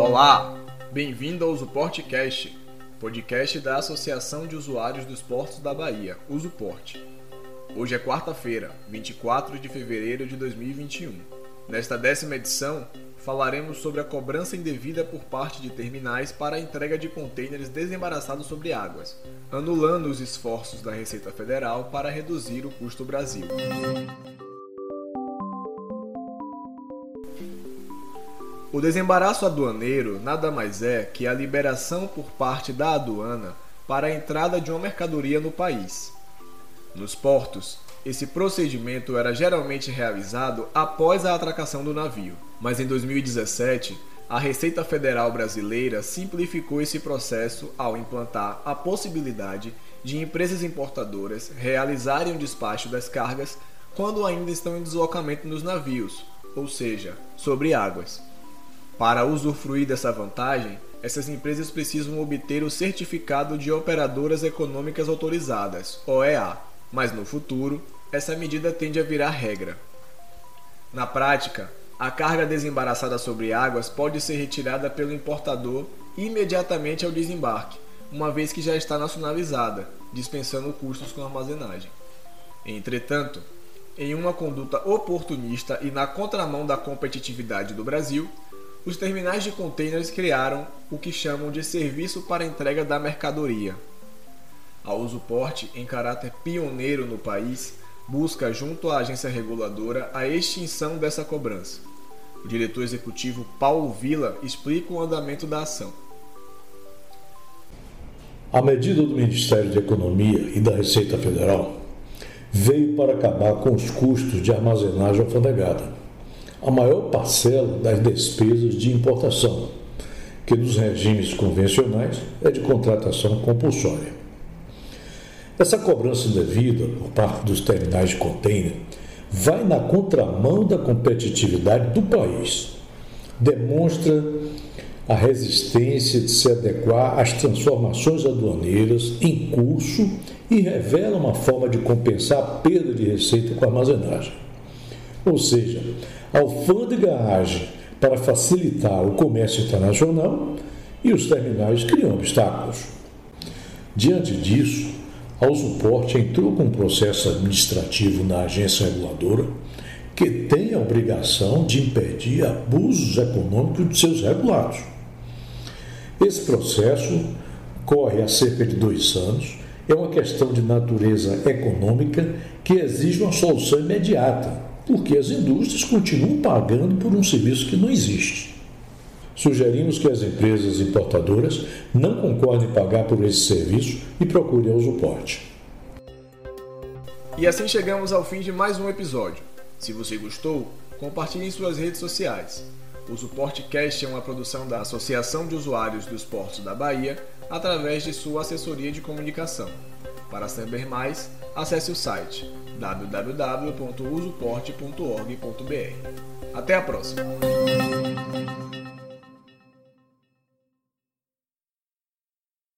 Olá, bem-vindo ao Usuportcast, podcast da Associação de Usuários dos Portos da Bahia, Usuporte. Hoje é quarta-feira, 24 de fevereiro de 2021. Nesta décima edição, falaremos sobre a cobrança indevida por parte de terminais para a entrega de contêineres desembaraçados sobre águas, anulando os esforços da Receita Federal para reduzir o custo Brasil. O desembaraço aduaneiro nada mais é que a liberação por parte da aduana para a entrada de uma mercadoria no país. Nos portos, esse procedimento era geralmente realizado após a atracação do navio, mas em 2017, a Receita Federal brasileira simplificou esse processo ao implantar a possibilidade de empresas importadoras realizarem o despacho das cargas quando ainda estão em deslocamento nos navios, ou seja, sobre águas. Para usufruir dessa vantagem, essas empresas precisam obter o Certificado de Operadoras Econômicas Autorizadas, OEA, mas no futuro, essa medida tende a virar regra. Na prática, a carga desembaraçada sobre águas pode ser retirada pelo importador imediatamente ao desembarque, uma vez que já está nacionalizada, dispensando custos com armazenagem. Entretanto, em uma conduta oportunista e na contramão da competitividade do Brasil, os terminais de contêineres criaram o que chamam de Serviço para Entrega da Mercadoria. A Usuporte, em caráter pioneiro no país, busca, junto à agência reguladora, a extinção dessa cobrança. O diretor executivo Paulo Vila explica o andamento da ação. A medida do Ministério da Economia e da Receita Federal veio para acabar com os custos de armazenagem alfandegada a maior parcela das despesas de importação, que nos regimes convencionais é de contratação compulsória. Essa cobrança indevida por parte dos terminais de container vai na contramão da competitividade do país. Demonstra a resistência de se adequar às transformações aduaneiras em curso e revela uma forma de compensar a perda de receita com a armazenagem. Ou seja, alfândega age para facilitar o comércio internacional e os terminais criam obstáculos. Diante disso, a Usuporte entrou com um processo administrativo na agência reguladora que tem a obrigação de impedir abusos econômicos de seus regulados. Esse processo corre há cerca de dois anos, é uma questão de natureza econômica que exige uma solução imediata porque as indústrias continuam pagando por um serviço que não existe. Sugerimos que as empresas importadoras não concordem em pagar por esse serviço e procurem o suporte. E assim chegamos ao fim de mais um episódio. Se você gostou, compartilhe em suas redes sociais. O Suportecast é uma produção da Associação de Usuários dos Portos da Bahia através de sua assessoria de comunicação. Para saber mais, acesse o site www.usoporte.org.br. Até a próxima!